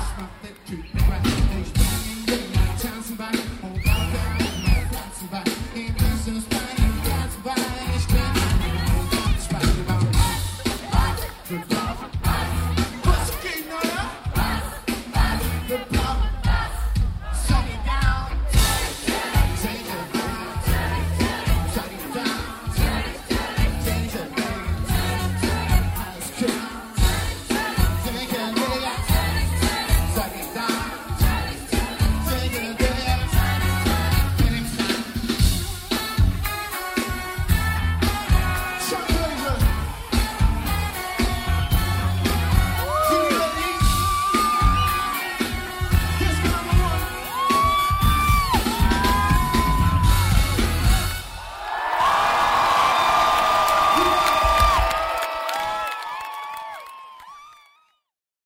stop that treatment right. Time somebody